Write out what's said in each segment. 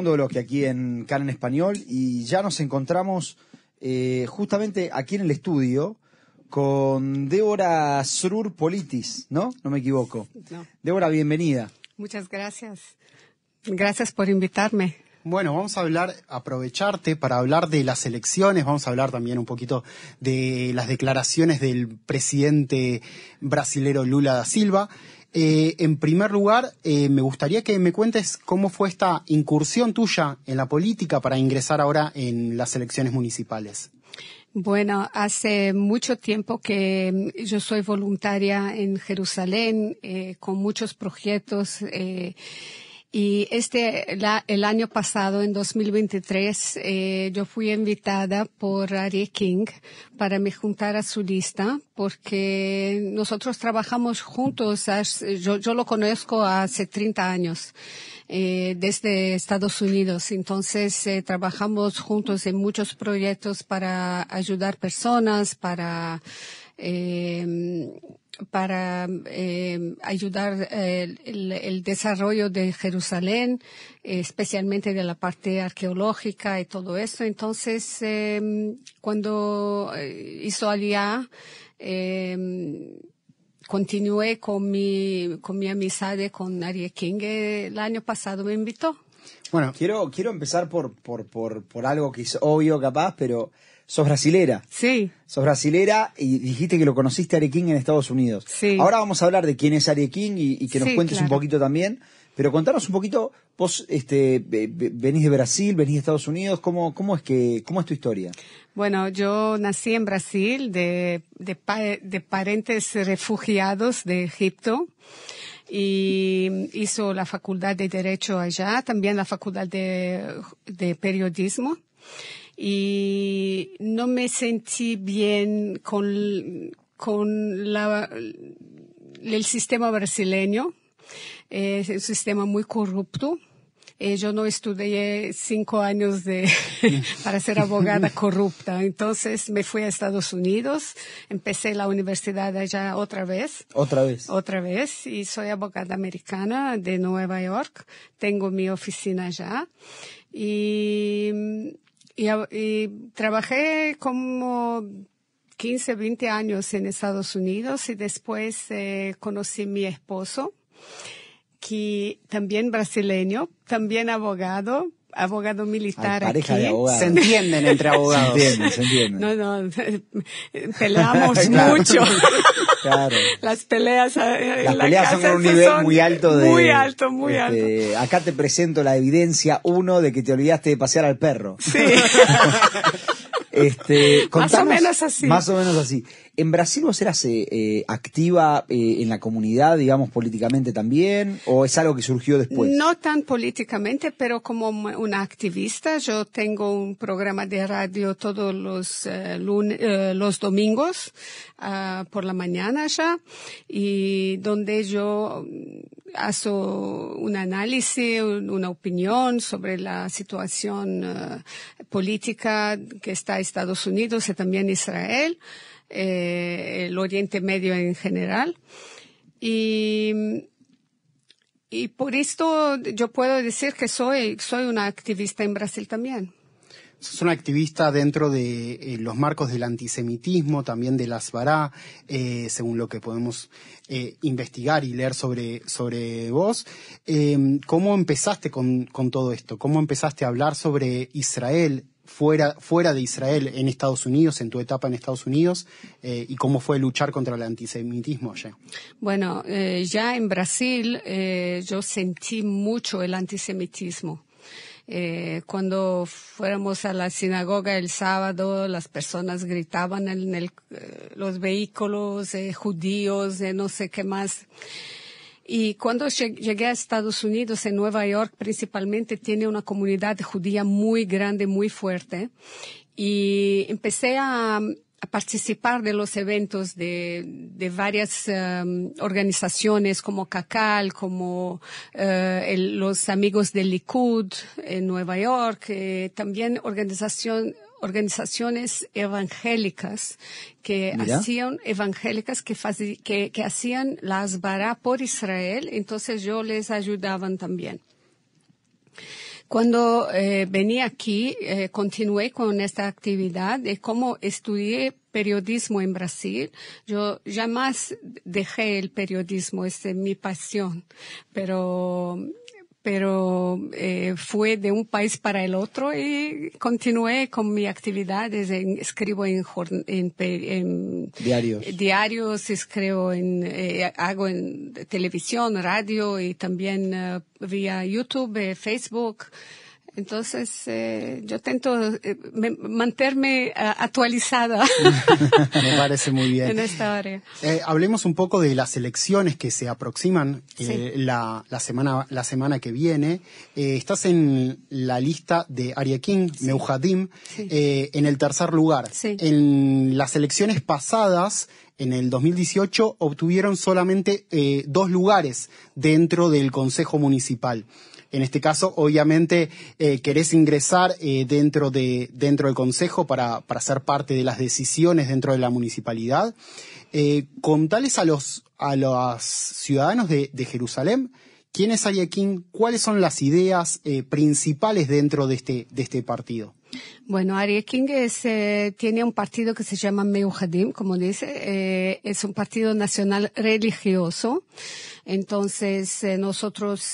segundo bloque aquí en Can en Español y ya nos encontramos eh, justamente aquí en el estudio con Débora Srur Politis, ¿no? No me equivoco. No. Débora, bienvenida. Muchas gracias. Gracias por invitarme. Bueno, vamos a hablar, aprovecharte para hablar de las elecciones, vamos a hablar también un poquito de las declaraciones del presidente brasilero Lula da Silva. Eh, en primer lugar, eh, me gustaría que me cuentes cómo fue esta incursión tuya en la política para ingresar ahora en las elecciones municipales. Bueno, hace mucho tiempo que yo soy voluntaria en Jerusalén eh, con muchos proyectos. Y este, la, el año pasado, en 2023, eh, yo fui invitada por Ari King para me juntar a su lista, porque nosotros trabajamos juntos, yo, yo lo conozco hace 30 años. Eh, desde Estados Unidos. Entonces, eh, trabajamos juntos en muchos proyectos para ayudar personas, para eh, para eh, ayudar eh, el, el, desarrollo de Jerusalén, eh, especialmente de la parte arqueológica y todo eso. Entonces, cuando hizo Aliyah, continué con mi, con mi amistad con Ari King. El año pasado me invitó. Bueno, quiero, quiero empezar por, por, por, por algo que es obvio capaz, pero sos brasilera. Sí. Sos brasilera y dijiste que lo conociste a Ari King en Estados Unidos. Sí. Ahora vamos a hablar de quién es King y, y que nos Sí, cuentes un poquito también. Pero contanos un poquito, vos este, ve- ve- venís de Brasil, venís de Estados Unidos, ¿cómo, cómo, es, que, cómo es tu historia? Bueno, yo nací en Brasil de, de, de parentes refugiados de Egipto y hizo la facultad de Derecho allá, también la facultad de, de Periodismo. Y no me sentí bien con, con la, el sistema brasileño. Es un sistema muy corrupto. Eh, yo no estudié cinco años de, para ser abogada corrupta. Entonces me fui a Estados Unidos, empecé la universidad allá otra vez, Otra vez. otra vez, y soy abogada americana de Nueva York. Tengo mi oficina allá. Y, y, trabajé como 15, 20 años en Estados Unidos y después eh, conocí a mi esposo que también brasileño, también abogado, abogado militar Ay, pareja aquí. de abogados. Se entienden entre Se abogados. entiende, se entiende. No, no, peleamos Claro. mucho. Claro. Las peleas eh, en Las la peleas son con un nivel son muy alto de... Muy alto, muy este, Acá te presento la evidencia, uno, de que te olvidaste de pasear al perro. alto. Sí. Este, Más o contanos- menos así. Más o menos así. ¿En Brasil vos eras eh, eh, activa eh, en la comunidad, digamos, políticamente también? ¿O es algo que surgió después? No tan políticamente, pero como una activista. Yo tengo un programa de radio todos los, lun- eh, los domingos ah, por la mañana ya, y donde yo mm, hago un análisis, un- una opinión sobre la situación eh, política que está Estados Unidos y también Israel, eh, el Oriente Medio en general. Y y por esto yo puedo decir que soy, soy una activista en Brasil también. Sos una activista dentro de eh, los marcos del antisemitismo, también de las Bará, eh, según lo que podemos eh, investigar y leer sobre, sobre vos. Eh, ¿Cómo empezaste con, con todo esto? ¿Cómo empezaste a hablar sobre Israel fuera, fuera de Israel en Estados Unidos, en tu etapa en Estados Unidos? ¿Y cómo fue luchar contra el antisemitismo allá? Bueno, ya en Brasil yo sentí mucho el antisemitismo. Eh, cuando fuéramos a la sinagoga el sábado, las personas gritaban en el, eh, los vehículos, eh, judíos, eh, no sé qué más. Y cuando lleg- llegué a Estados Unidos, en Nueva York principalmente, tiene una comunidad judía muy grande, muy fuerte. Y empecé a, a participar de los eventos de, de varias em, organizaciones como CACAL, como eh, el- los amigos del Likud en Nueva York, eh, también organización, organizaciones evangélicas que Mira. hacían evangélicas que, que, que hacían las bará por Israel, entonces yo les ayudaban también. Cuando eh, venía aquí, eh, continué con esta actividad de cómo estudié periodismo en Brasil. Yo jamás dejé el periodismo, es mi pasión, pero pero eh, fue de un país para el otro y continué con mi actividad. escribo en, en, diarios. diarios, escribo en, eh, hago en televisión, radio y también eh, vía YouTube, Facebook. Entonces, eh, yo intento eh, mantenerme eh, actualizada. Me parece muy bien. En esta área. hablemos un poco de las elecciones que se aproximan la, semana, la semana que viene. estás en la lista de Ariaquín, sí. Meujadim, en el tercer lugar. En las elecciones pasadas, en el 2018 obtuvieron solamente dos lugares dentro del Consejo Municipal. En este caso, obviamente, eh, querés ingresar eh, dentro, de, dentro del Consejo para, para ser parte de las decisiones dentro de la municipalidad. Eh, contales a los, a los ciudadanos de, de Jerusalén quién es Ariaquín, cuáles son las ideas eh, principales dentro de este, este partido. Bueno, Ari King eh, tiene un partido que se llama Meuhadim, como dice, eh, es un partido nacional religioso. Entonces, nosotros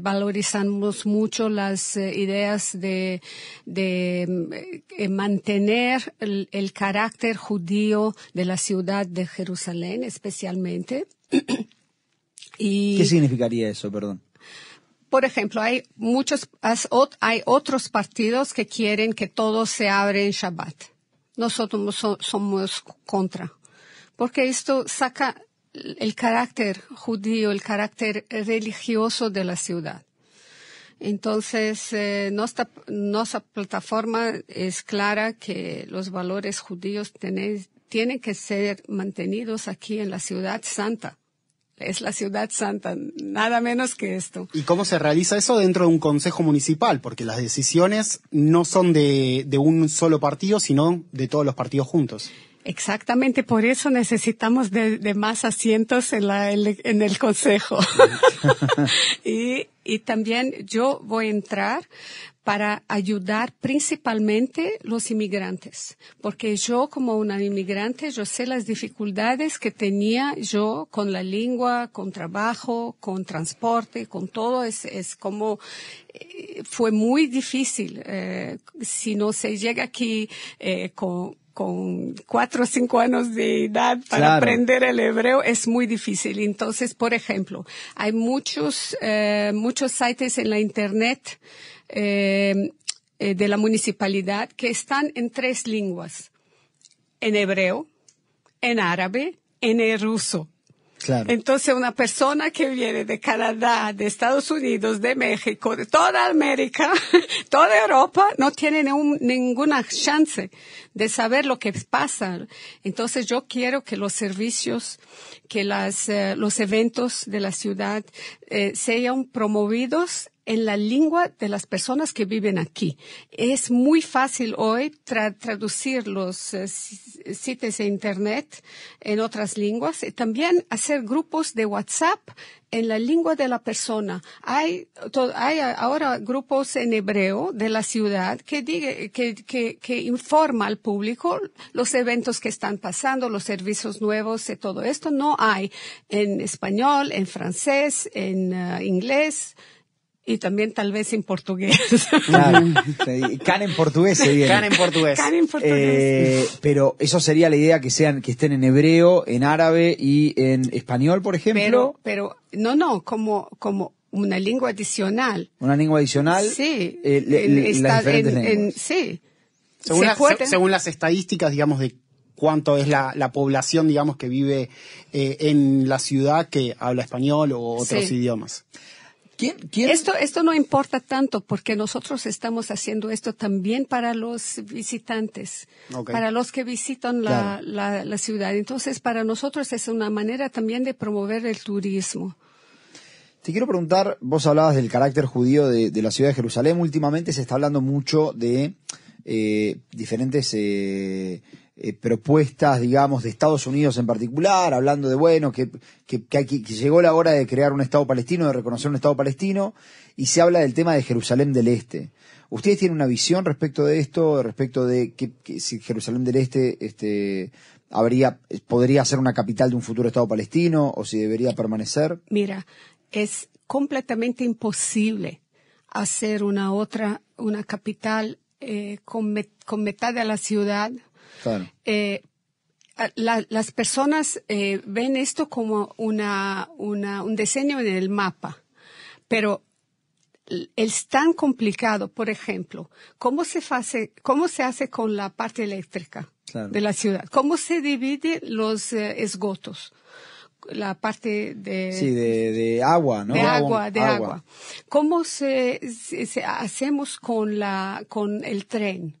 valorizamos mucho las ideas de, de mantener el, carácter judío de la ciudad de Jerusalén, especialmente. y, ¿Qué significaría eso, perdón? por ejemplo, hay muchos, hay otros partidos que quieren que todo se abre en Shabbat. Nosotros somos contra. Porque esto saca el carácter judío, el carácter religioso de la ciudad. Entonces, eh, nuestra, nuestra, plataforma es clara que los valores judíos tienen que ser mantenidos aquí en la ciudad santa es la ciudad santa, nada menos que esto. ¿Y cómo se realiza eso dentro de un consejo municipal? Porque las decisiones no son de, un solo partido, sino de todos los partidos juntos. Exactamente, por eso necesitamos de, más asientos en, la, en el consejo. y, y también yo voy a entrar para ayudar principalmente los inmigrantes, porque yo como una inmigrante, yo sé las dificultades que tenía yo con la lengua, con trabajo, con transporte, con todo, es, es como eh, fue muy difícil. Eh, si no se llega aquí eh, con, con cuatro o cinco años de edad para aprender el hebreo es muy difícil. Entonces, por ejemplo, hay muchos, eh, muchos sites en la internet eh, eh, de la municipalidad que están en tres lenguas, en hebreo, en árabe, en el ruso. Entonces, una persona que viene de Canadá, de Estados Unidos, de México, de toda América, toda Europa, no tiene ninguna chance de saber lo que pasa. Entonces, yo quiero que los servicios, que las, eh, los eventos de la ciudad sean promovidos en la lengua de las personas que viven aquí. Es muy fácil hoy traducir los eh, sitios de Internet en otras lenguas y también hacer grupos de WhatsApp en la lengua de la persona. Hay, hay ahora grupos en hebreo de la ciudad que, que, que, que, informa al público los eventos que están pasando, los servicios nuevos y todo esto. No hay en español, en francés, en eh, inglés, y también tal vez en portugués. Claro, can en portugués sería. Can en portugués. Can en portugués. Eh, pero eso sería la idea que sean, que estén en hebreo, en árabe y en español, por ejemplo. Pero, pero, no, no, como, como una lengua adicional. Una lengua adicional. Sí. Eh, las en, sí. Según, según las estadísticas, digamos, de cuánto es la, la población, digamos, que vive eh, en la ciudad que habla español o otros idiomas. Esto, esto no importa tanto porque nosotros estamos haciendo esto también para los visitantes, para los que visitan la, la, ciudad. Entonces, para nosotros es una manera también de promover el turismo. Te quiero preguntar, vos hablabas del carácter judío de, la ciudad de Jerusalén. Últimamente se está hablando mucho de eh, diferentes eh, eh, propuestas, digamos, de Estados Unidos en particular, hablando de, bueno, que, que, que, que, llegó la hora de crear un Estado palestino, de reconocer un Estado palestino, y se habla del tema de Jerusalén del Este. ¿Ustedes tienen una visión respecto de esto, respecto de que, que si Jerusalén del Este este, habría, podría ser una capital de un futuro Estado palestino o si debería permanecer? Mira, es completamente imposible hacer una otra, una capital eh, con, con, mitad de la ciudad. Claro. Eh, la, las personas eh, ven esto como una, una, un diseño en el mapa, pero es tan complicado, por ejemplo, ¿cómo se hace, cómo se hace con la parte eléctrica claro. de la ciudad? ¿Cómo se dividen los eh, esgotos? La parte de... Sí, de, de agua, ¿no? De agua, de agua. agua. ¿Cómo se, se, se, hacemos con la, con el tren?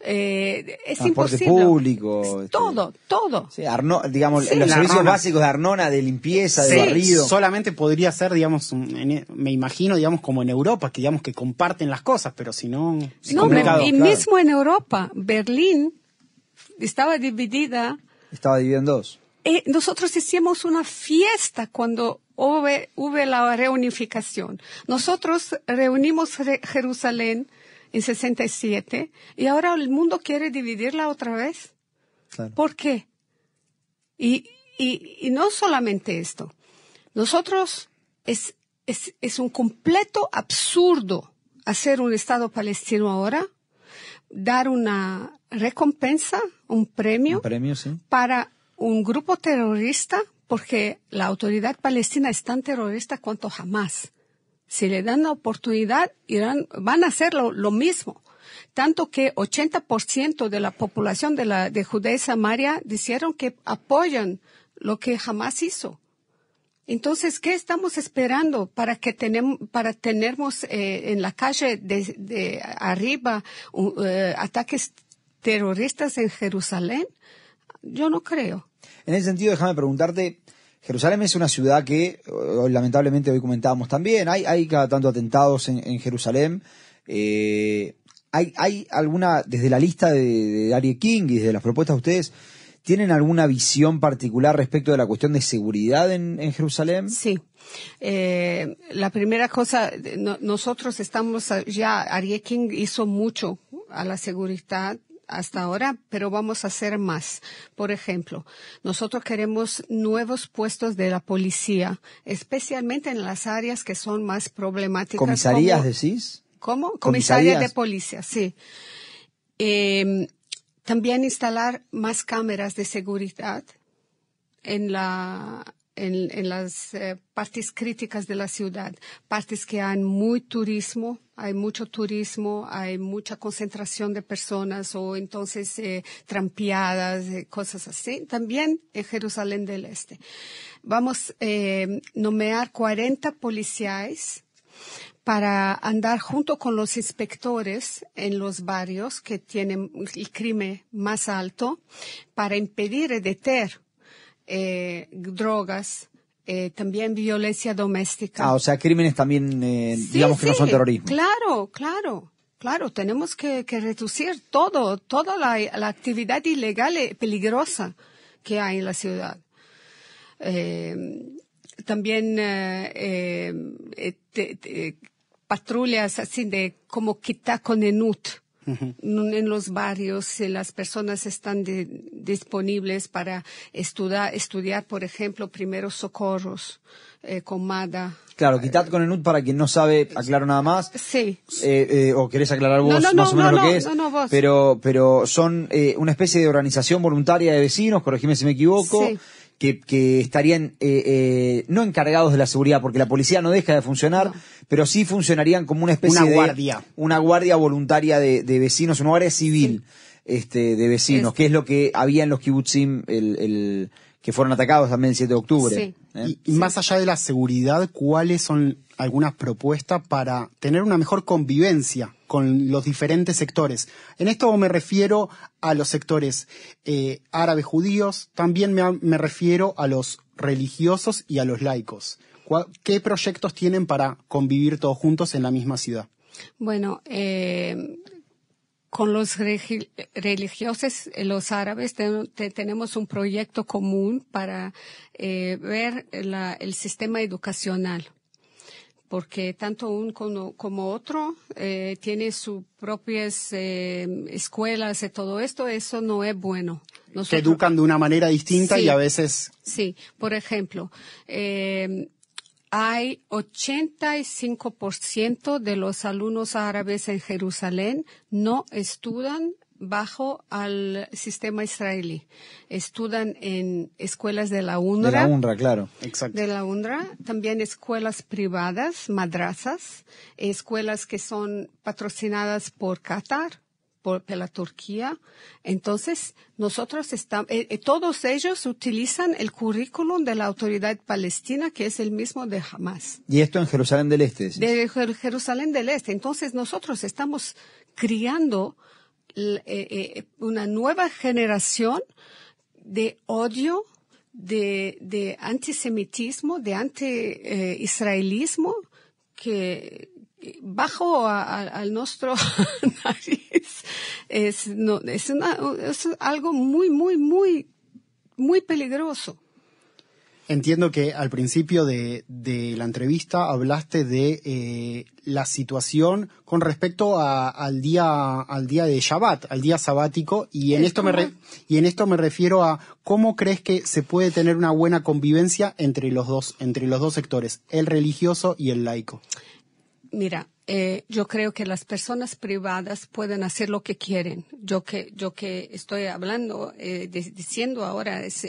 Eh, es Transporte imposible. público. Este, todo, todo. Sí, Arno, digamos, sí, los servicios Arnona. básicos de Arnona, de limpieza, de sí, barrido. Solamente podría ser, digamos, en, me imagino, digamos, como en Europa, que digamos que comparten las cosas, pero si no, es no, complicado. Y claro. mismo en Europa, Berlín estaba dividida. Estaba dividida en dos. Eh, nosotros hicimos una fiesta cuando hubo, hubo la reunificación. Nosotros reunimos Jerusalén en 67 y ahora el mundo quiere dividirla otra vez. Claro. ¿Por qué? Y, y, y, no solamente esto. Nosotros es, es, es un completo absurdo hacer un Estado palestino ahora, dar una recompensa, un premio, un premio sí. para un grupo terrorista, porque la autoridad palestina es tan terrorista cuanto jamás si le dan la oportunidad, irán, van a hacer lo, mismo. Tanto que 80% de la población de, la, de Judea y Samaria dijeron que apoyan lo que jamás hizo. Entonces, ¿qué estamos esperando para que tenemos, para tenermos eh, en la calle de, arriba uh, ataques terroristas en Jerusalén? Yo no creo. En ese sentido, déjame preguntarte, Jerusalén es una ciudad que, lamentablemente, hoy comentábamos también, hay, hay cada tanto atentados en, Jerusalén. Eh, hay, ¿Hay alguna, desde la lista de, de Ari King y desde las propuestas de ustedes, ¿tienen alguna visión particular respecto de la cuestión de seguridad en, Jerusalén? Sí. Eh, la primera cosa, no, nosotros estamos ya, King hizo mucho a la seguridad hasta ahora, pero vamos a hacer más. Por ejemplo, nosotros queremos nuevos puestos de la policía, especialmente en las áreas que son más problemáticas. ¿Comisarías como, decís? ¿Cómo? Comisarías de policía, sí. Eh, también instalar más cámaras de seguridad en la en, en las eh, partes críticas de la ciudad, partes que hay muy turismo, hay mucho turismo, hay mucha concentración de personas o entonces eh, trampeadas, eh, cosas así. También en Jerusalén del Este. Vamos a eh, nomear 40 policías para andar junto con los inspectores en los barrios que tienen el crimen más alto, para impedir y deter eh, drogas, eh, también violencia doméstica. Ah, o sea, crímenes también, eh, Sí, digamos que no son terrorismo. Claro, claro, claro. Tenemos que, que reducir todo, toda la, la actividad ilegal y peligrosa que hay en la ciudad. Eh, también eh, eh, te- te- patrullas así de como En los barrios, si las personas están de- disponibles para estudiar, estudiar, por ejemplo, primeros socorros eh, con MADA. Claro, quitad con el NUT para quien no sabe, aclaro nada más. Sí, Eh, eh, o querés aclarar vos No, no, más no, o menos no, lo que no, es. no, no, vos. Pero, pero son eh, una especie de organización voluntaria de vecinos, corregime si me equivoco, Sí. Que, que estarían eh, eh, no encargados de la seguridad, porque la policía no deja de funcionar, No. pero sí funcionarían como una especie Una de guardia. una guardia voluntaria de, de vecinos, una guardia civil este, de vecinos, Es- que es lo que había en los kibutzim el, el, que fueron atacados también el 7 de octubre. Sí. ¿eh? Y, y más allá de la seguridad, ¿cuáles son algunas propuestas para tener una mejor convivencia con los diferentes sectores? En esto me refiero a los sectores eh, árabes judíos, también me, refiero a los religiosos y a los laicos. ¿Cuál- ¿Qué proyectos tienen para convivir todos juntos en la misma ciudad? Bueno, eh, con los religiosos, eh, los árabes, tenemos un proyecto común para ver el sistema educacional porque tanto un como, otro eh, tiene sus propias escuelas y todo esto, eso no es bueno. que educan de una manera distinta y a veces... Sí, por ejemplo, hay 85% de los alumnos árabes en Jerusalén no estudian bajo al sistema israelí. Estudian en escuelas de la UNRWA. De la UNRWA, claro. Exacto. De la UNRWA. También escuelas privadas, madrazas, escuelas que son patrocinadas por Qatar por la Turquía. Entonces, nosotros estamos, eh, eh, todos ellos utilizan el currículum de la autoridad palestina, que es el mismo de Hamas. ¿Y esto en Jerusalén del Este? De Jerusalén del Este. Entonces, nosotros estamos criando una nueva generación de odio, de, antisemitismo, de anti-israelismo, que bajo al nuestro nariz es, no, es algo muy, muy, muy, muy peligroso. Entiendo que al principio de, de la entrevista hablaste de eh, la situación con respecto a, al día al día de Shabbat, al día sabático, y en esto me y en esto me refiero a cómo crees que se puede tener una buena convivencia entre los dos entre los dos sectores, el religioso y el laico. Mira, eh, yo creo que las personas privadas pueden hacer lo que quieren. Yo que, yo que estoy hablando, eh, diciendo ahora es,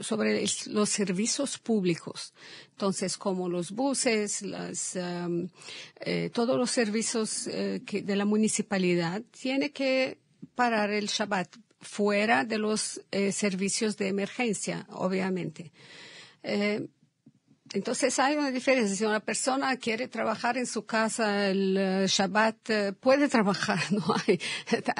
sobre los servicios públicos. Entonces, como los buses, las, eh, todos los servicios eh, que, de la municipalidad, tiene que parar el Shabbat fuera de los eh, servicios de emergencia, obviamente. Entonces hay una diferencia. Si una persona quiere trabajar en su casa el eh, Shabbat, eh, puede trabajar. No hay,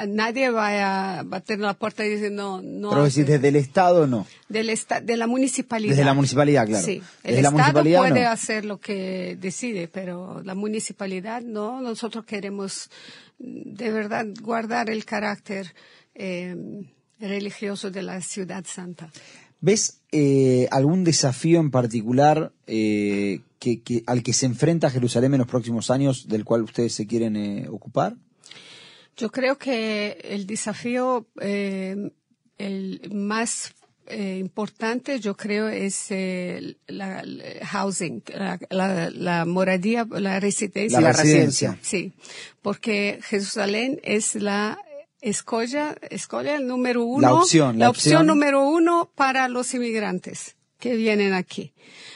nadie va a bater la puerta y decir no, no. Pero desde el Estado no. Del de la municipalidad. Desde la municipalidad, claro. Sí. El Estado puede hacer lo que decide, pero la municipalidad no. Nosotros queremos de verdad guardar el carácter eh, religioso de la ciudad santa. ¿Ves eh, algún desafío en particular eh, que, al que se enfrenta Jerusalén en los próximos años del cual ustedes se quieren eh, ocupar? Yo creo que el desafío el más importante, yo creo, es la, housing, la, moradía, la residencia. La residencia. Sí, porque Jerusalén es la escolla, escolla el número uno. La opción. La, opción, número uno para los inmigrantes que vienen aquí.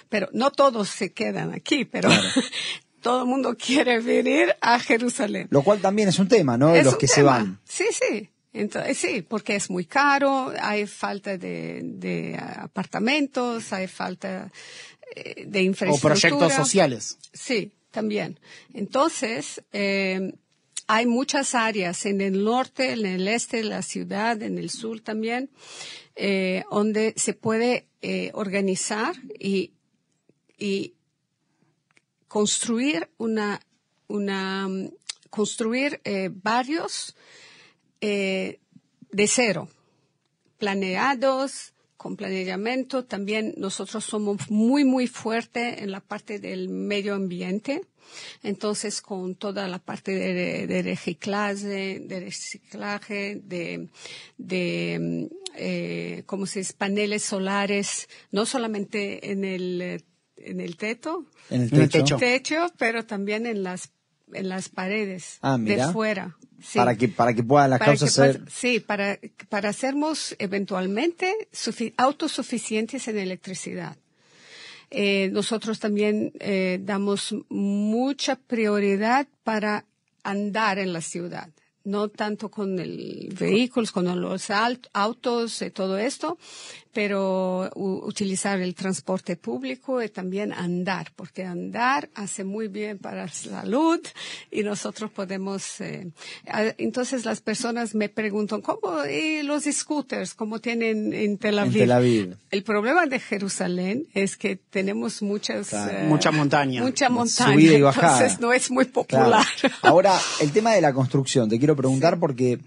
Pero no todos se quedan aquí, pero todo el mundo quiere venir a Jerusalén. Lo cual también es un tema, ¿no? De los que se van. Sí, sí. Entonces, sí, porque es muy caro, hay falta de, apartamentos, hay falta eh, de infraestructura. O proyectos sociales. Sí, también. Entonces, eh, hay muchas áreas en el norte, en el este de la ciudad, en el sur también, eh, donde se puede eh, organizar y, y, construir una, una construir eh, barrios de cero, planeados, con planeamiento. También nosotros somos muy, muy fuertes en la parte del medio ambiente. Entonces, con toda la parte de, reciclaje, de reciclaje, de, de eh, ¿cómo se dice? Paneles solares, no solamente en el, en el teto, en el techo, techo pero también en las en las paredes ah, de fuera. Para que para que puedan las causas ser sí para para sermos eventualmente autosuficientes en electricidad. Eh, nosotros también eh, damos mucha prioridad para andar en la ciudad no tanto con el vehículos, con los autos, y eh, todo esto, pero utilizar el transporte público y también andar, porque andar hace muy bien para la salud y nosotros podemos. Eh, entonces las personas me preguntan, ¿cómo y los scooters, cómo tienen en Tel Aviv? En Tel Aviv. el problema de Jerusalén es que tenemos muchas eh, mucha montaña, mucha montaña, y entonces no es muy popular. Ahora el tema de la construcción, te quiero preguntar porque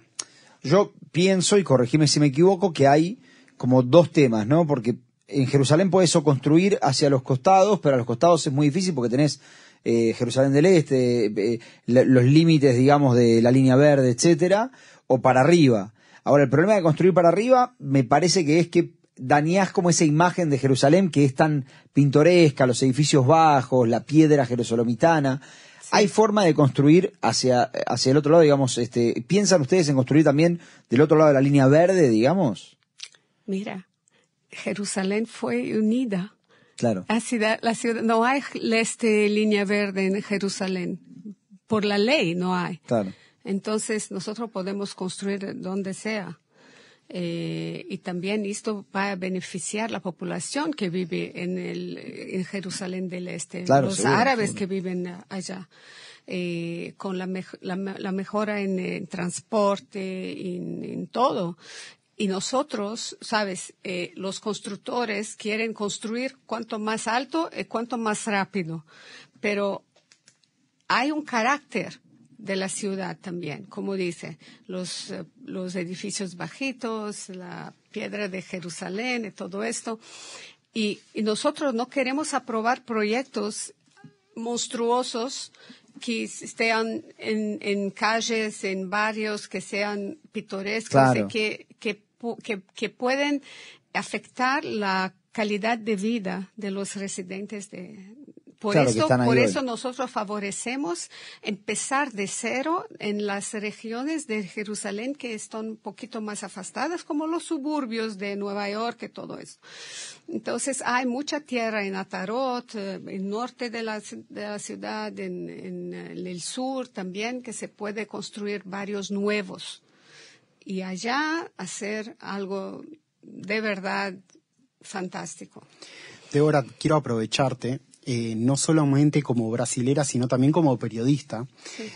yo pienso y corregime si me equivoco que hay como dos temas, ¿no? Porque en Jerusalén puedes o construir hacia los costados, pero a los costados es muy difícil porque tenés eh, Jerusalén del Este, eh, los límites, digamos, de la línea verde, etcétera, o para arriba. Ahora, el problema de construir para arriba me parece que es que dañás como esa imagen de Jerusalén que es tan pintoresca, los edificios bajos, la piedra jerosolomitana. ¿Hay forma de construir hacia, hacia el otro lado, digamos, este, piensan ustedes en construir también del otro lado de la línea verde, digamos? Mira, Jerusalén fue unida. Claro. La ciudad, la ciudad, no hay este línea verde en Jerusalén. Por la ley no hay. Claro. Entonces nosotros podemos construir donde sea. Eh, y también esto va a beneficiar la población que vive en, el, en Jerusalén del Este, los árabes que viven allá. Eh, con la, la, mejora en, transporte, en, en, todo. Y nosotros, sabes, eh, los constructores quieren construir cuanto más alto y cuanto más rápido. Pero hay un carácter de la ciudad también, como dice, los, eh, los edificios bajitos, la piedra de Jerusalén y todo esto. Y, y nosotros no queremos aprobar proyectos monstruosos que estén en, en, calles, en barrios que sean pintorescos y que, que que, pueden afectar la calidad de vida de los residentes de, por eso, por eso nosotros favorecemos empezar de cero en las regiones de Jerusalén que están un poquito más afastadas, como los suburbios de Nueva York y todo eso. Entonces hay mucha tierra en Atarot, eh, en el norte de la, de la ciudad, en, en, el sur también, que se puede construir varios nuevos y allá hacer algo de verdad fantástico. Débora, quiero aprovecharte eh, no solamente como brasilera, sino también como periodista,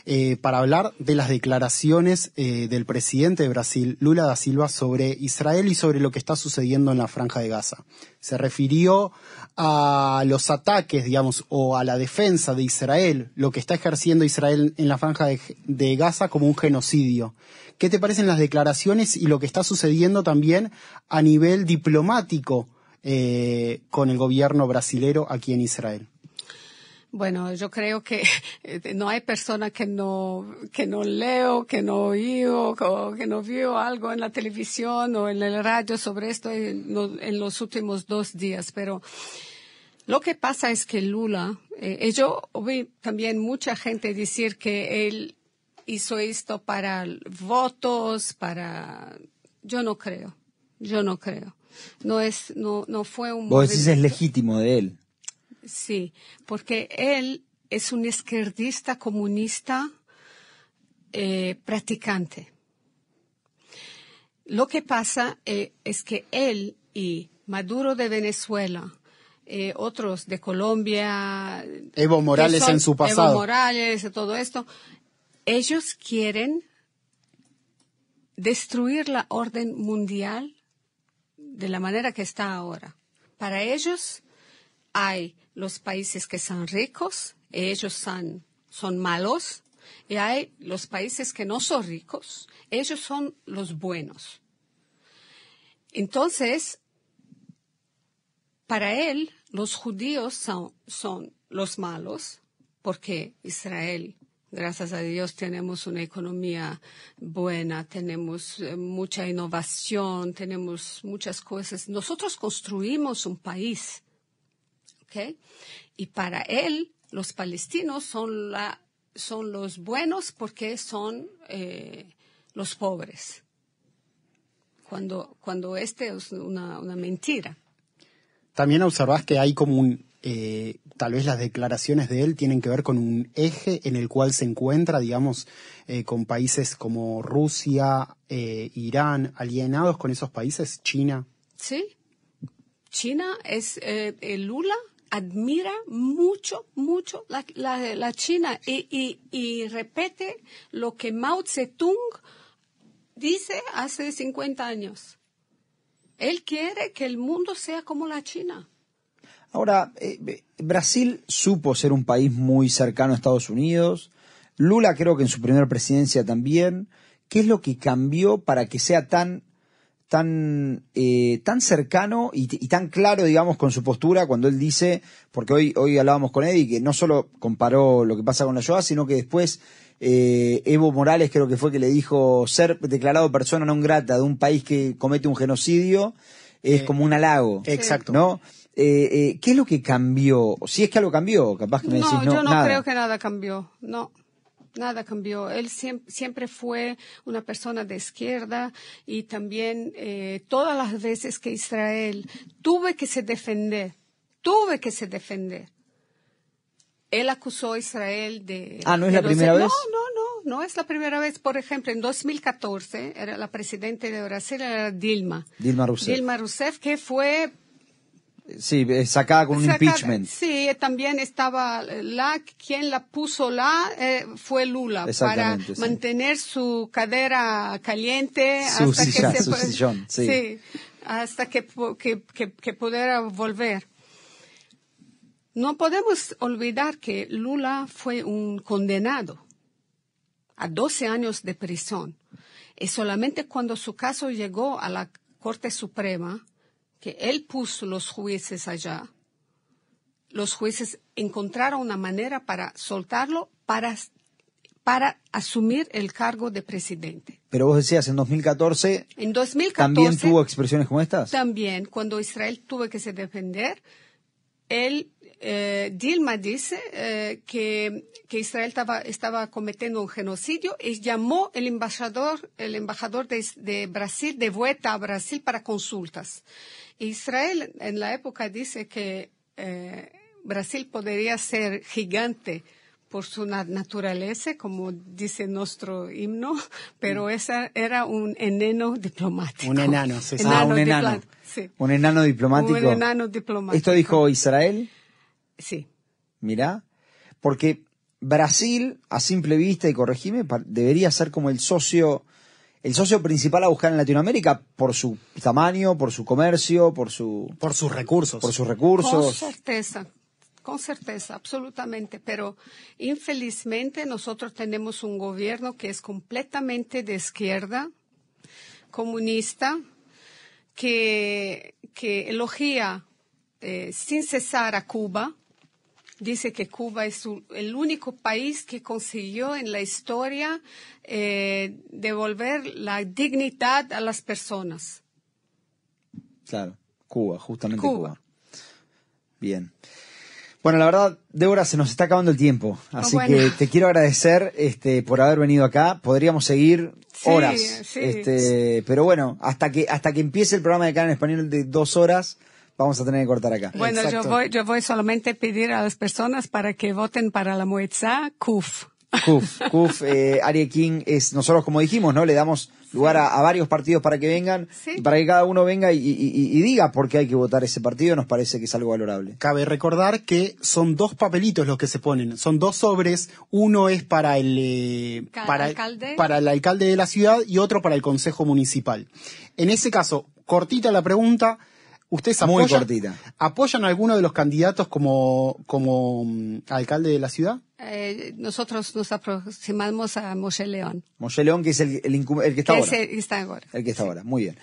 eh, para hablar de las declaraciones eh, del presidente de Brasil, Lula da Silva, sobre Israel y sobre lo que está sucediendo en la franja de Gaza. Se refirió a los ataques, digamos, o a la defensa de Israel, lo que está ejerciendo Israel en la franja de Gaza como un genocidio. ¿Qué te parecen las declaraciones y lo que está sucediendo también a nivel diplomático eh, con el gobierno brasilero aquí en Israel? Bueno, yo creo que eh, no hay persona que no, que no leo, que no oído, que no vio algo en la televisión o en el radio sobre esto en, los últimos dos días, pero lo que pasa es que Lula, eh, yo oí también mucha gente decir que él hizo esto para votos, para... Yo no creo, yo no creo. No es, no, no fue un... Vos decís es legítimo de él. Sí, porque él es un izquierdista comunista eh, practicante. Lo que pasa eh, es que él y Maduro de Venezuela, eh, otros de Colombia, Evo Morales en su pasado, Evo Morales y todo esto, ellos quieren destruir la orden mundial de la manera que está ahora. Para ellos hay los países que son ricos, ellos son, son malos, y hay los países que no son ricos, ellos son los buenos. Entonces, para él, los judíos son, son los malos, porque Israel Gracias a Dios tenemos una economía buena, tenemos eh, mucha innovación, tenemos muchas cosas. Nosotros construimos un país, ¿ok? Y para él, los palestinos son, la, son los buenos porque son eh, los pobres. Cuando, cuando este es una, una mentira. También observas que hay como un, eh, tal vez las declaraciones de él tienen que ver con un eje en el cual se encuentra, digamos, eh, con países como Rusia, eh, Irán, alienados con esos países, China. Sí, China es, Lula admira mucho, mucho la, la, China y, y, y, repite lo que Mao Zedong dice hace 50 años. Él quiere que el mundo sea como la China. Ahora, eh, Brasil supo ser un país muy cercano a Estados Unidos. Lula creo que en su primera presidencia también. ¿Qué es lo que cambió para que sea tan tan eh, tan cercano y, tan claro, digamos, con su postura cuando él dice, porque hoy hoy hablábamos con Eddie que no solo comparó lo que pasa con la Shoah, sino que después eh, Evo Morales creo que fue que le dijo ser declarado persona no grata de un país que comete un genocidio es como un halago. Exacto. ¿No? Eh, eh, ¿Qué es lo que cambió? Si es que algo cambió, capaz que me decís, no, yo no creo que nada cambió, no. Nada cambió. Él siempre, fue una persona de izquierda y también eh, todas las veces que Israel tuve que se defender, tuve que se defender. Él acusó a Israel de... Ah, ¿no es la primera vez? No, no, no, no es la primera vez. Por ejemplo, en 2014, era la presidenta de Brasil, era Dilma. Dilma Rousseff. Dilma Rousseff, que fue Sí, sacada con un impeachment. Sí, también estaba la, quien la puso la eh, fue Lula para mantener su cadera caliente hasta que se sí. hasta que, que, que, pudiera volver. No podemos olvidar que Lula fue un condenado a 12 años de prisión. Y solamente cuando su caso llegó a la Corte Suprema, que él puso los jueces allá, los jueces encontraron una manera para soltarlo para, para asumir el cargo de presidente. Pero vos decías, en 2014, en 2014 también tuvo expresiones como estas. También, cuando Israel tuvo que se defender, él eh, Dilma dice eh, que, que, Israel estaba, estaba, cometiendo un genocidio y llamó el embajador, el embajador de, de, Brasil de vuelta a Brasil para consultas. Israel en la época dice que eh, Brasil podría ser gigante por su naturaleza, como dice nuestro himno, pero mm. ese era un enano diplomático. Un enano, sí, ah, un enano. Un enano diplomático. Un enano diplomático. ¿Esto dijo Israel? Sí. Mirá, porque Brasil, a simple vista, y corregime, debería ser como el socio el socio principal a buscar en Latinoamérica por su tamaño, por su comercio, por su por sus recursos, por sus recursos. Con certeza, con certeza, absolutamente. Pero infelizmente nosotros tenemos un gobierno que es completamente de izquierda, comunista, que que elogia eh, sin cesar a Cuba dice que Cuba es el único país que consiguió en la historia eh, devolver la dignidad a las personas. Claro, Cuba, justamente Cuba. Bien. Bueno, la verdad, Débora, se nos está acabando el tiempo, oh, así que te quiero agradecer este, por haber venido acá. Podríamos seguir horas, este, pero bueno, hasta que hasta que empiece el programa de acá en español de dos horas, vamos a tener que cortar acá. Bueno, yo voy, yo voy solamente a pedir a las personas para que voten para la Moetza CUF. CUF, CUF, eh, King es, nosotros como dijimos, ¿no? Le damos lugar a, varios partidos para que vengan, para que cada uno venga y, diga por qué hay que votar ese partido, nos parece que es algo valorable. Cabe recordar que son dos papelitos los que se ponen, son dos sobres, uno es para el, eh, para, para el alcalde de la ciudad y otro para el consejo municipal. En ese caso, cortita la pregunta, ¿Ustedes apoyan, apoyan a alguno de los candidatos como, como mm, alcalde de la ciudad? Eh, nosotros nos aproximamos a Moshe León. Moshe León, que es el, el, que está ahora. está ahora. El que está ahora, muy bien.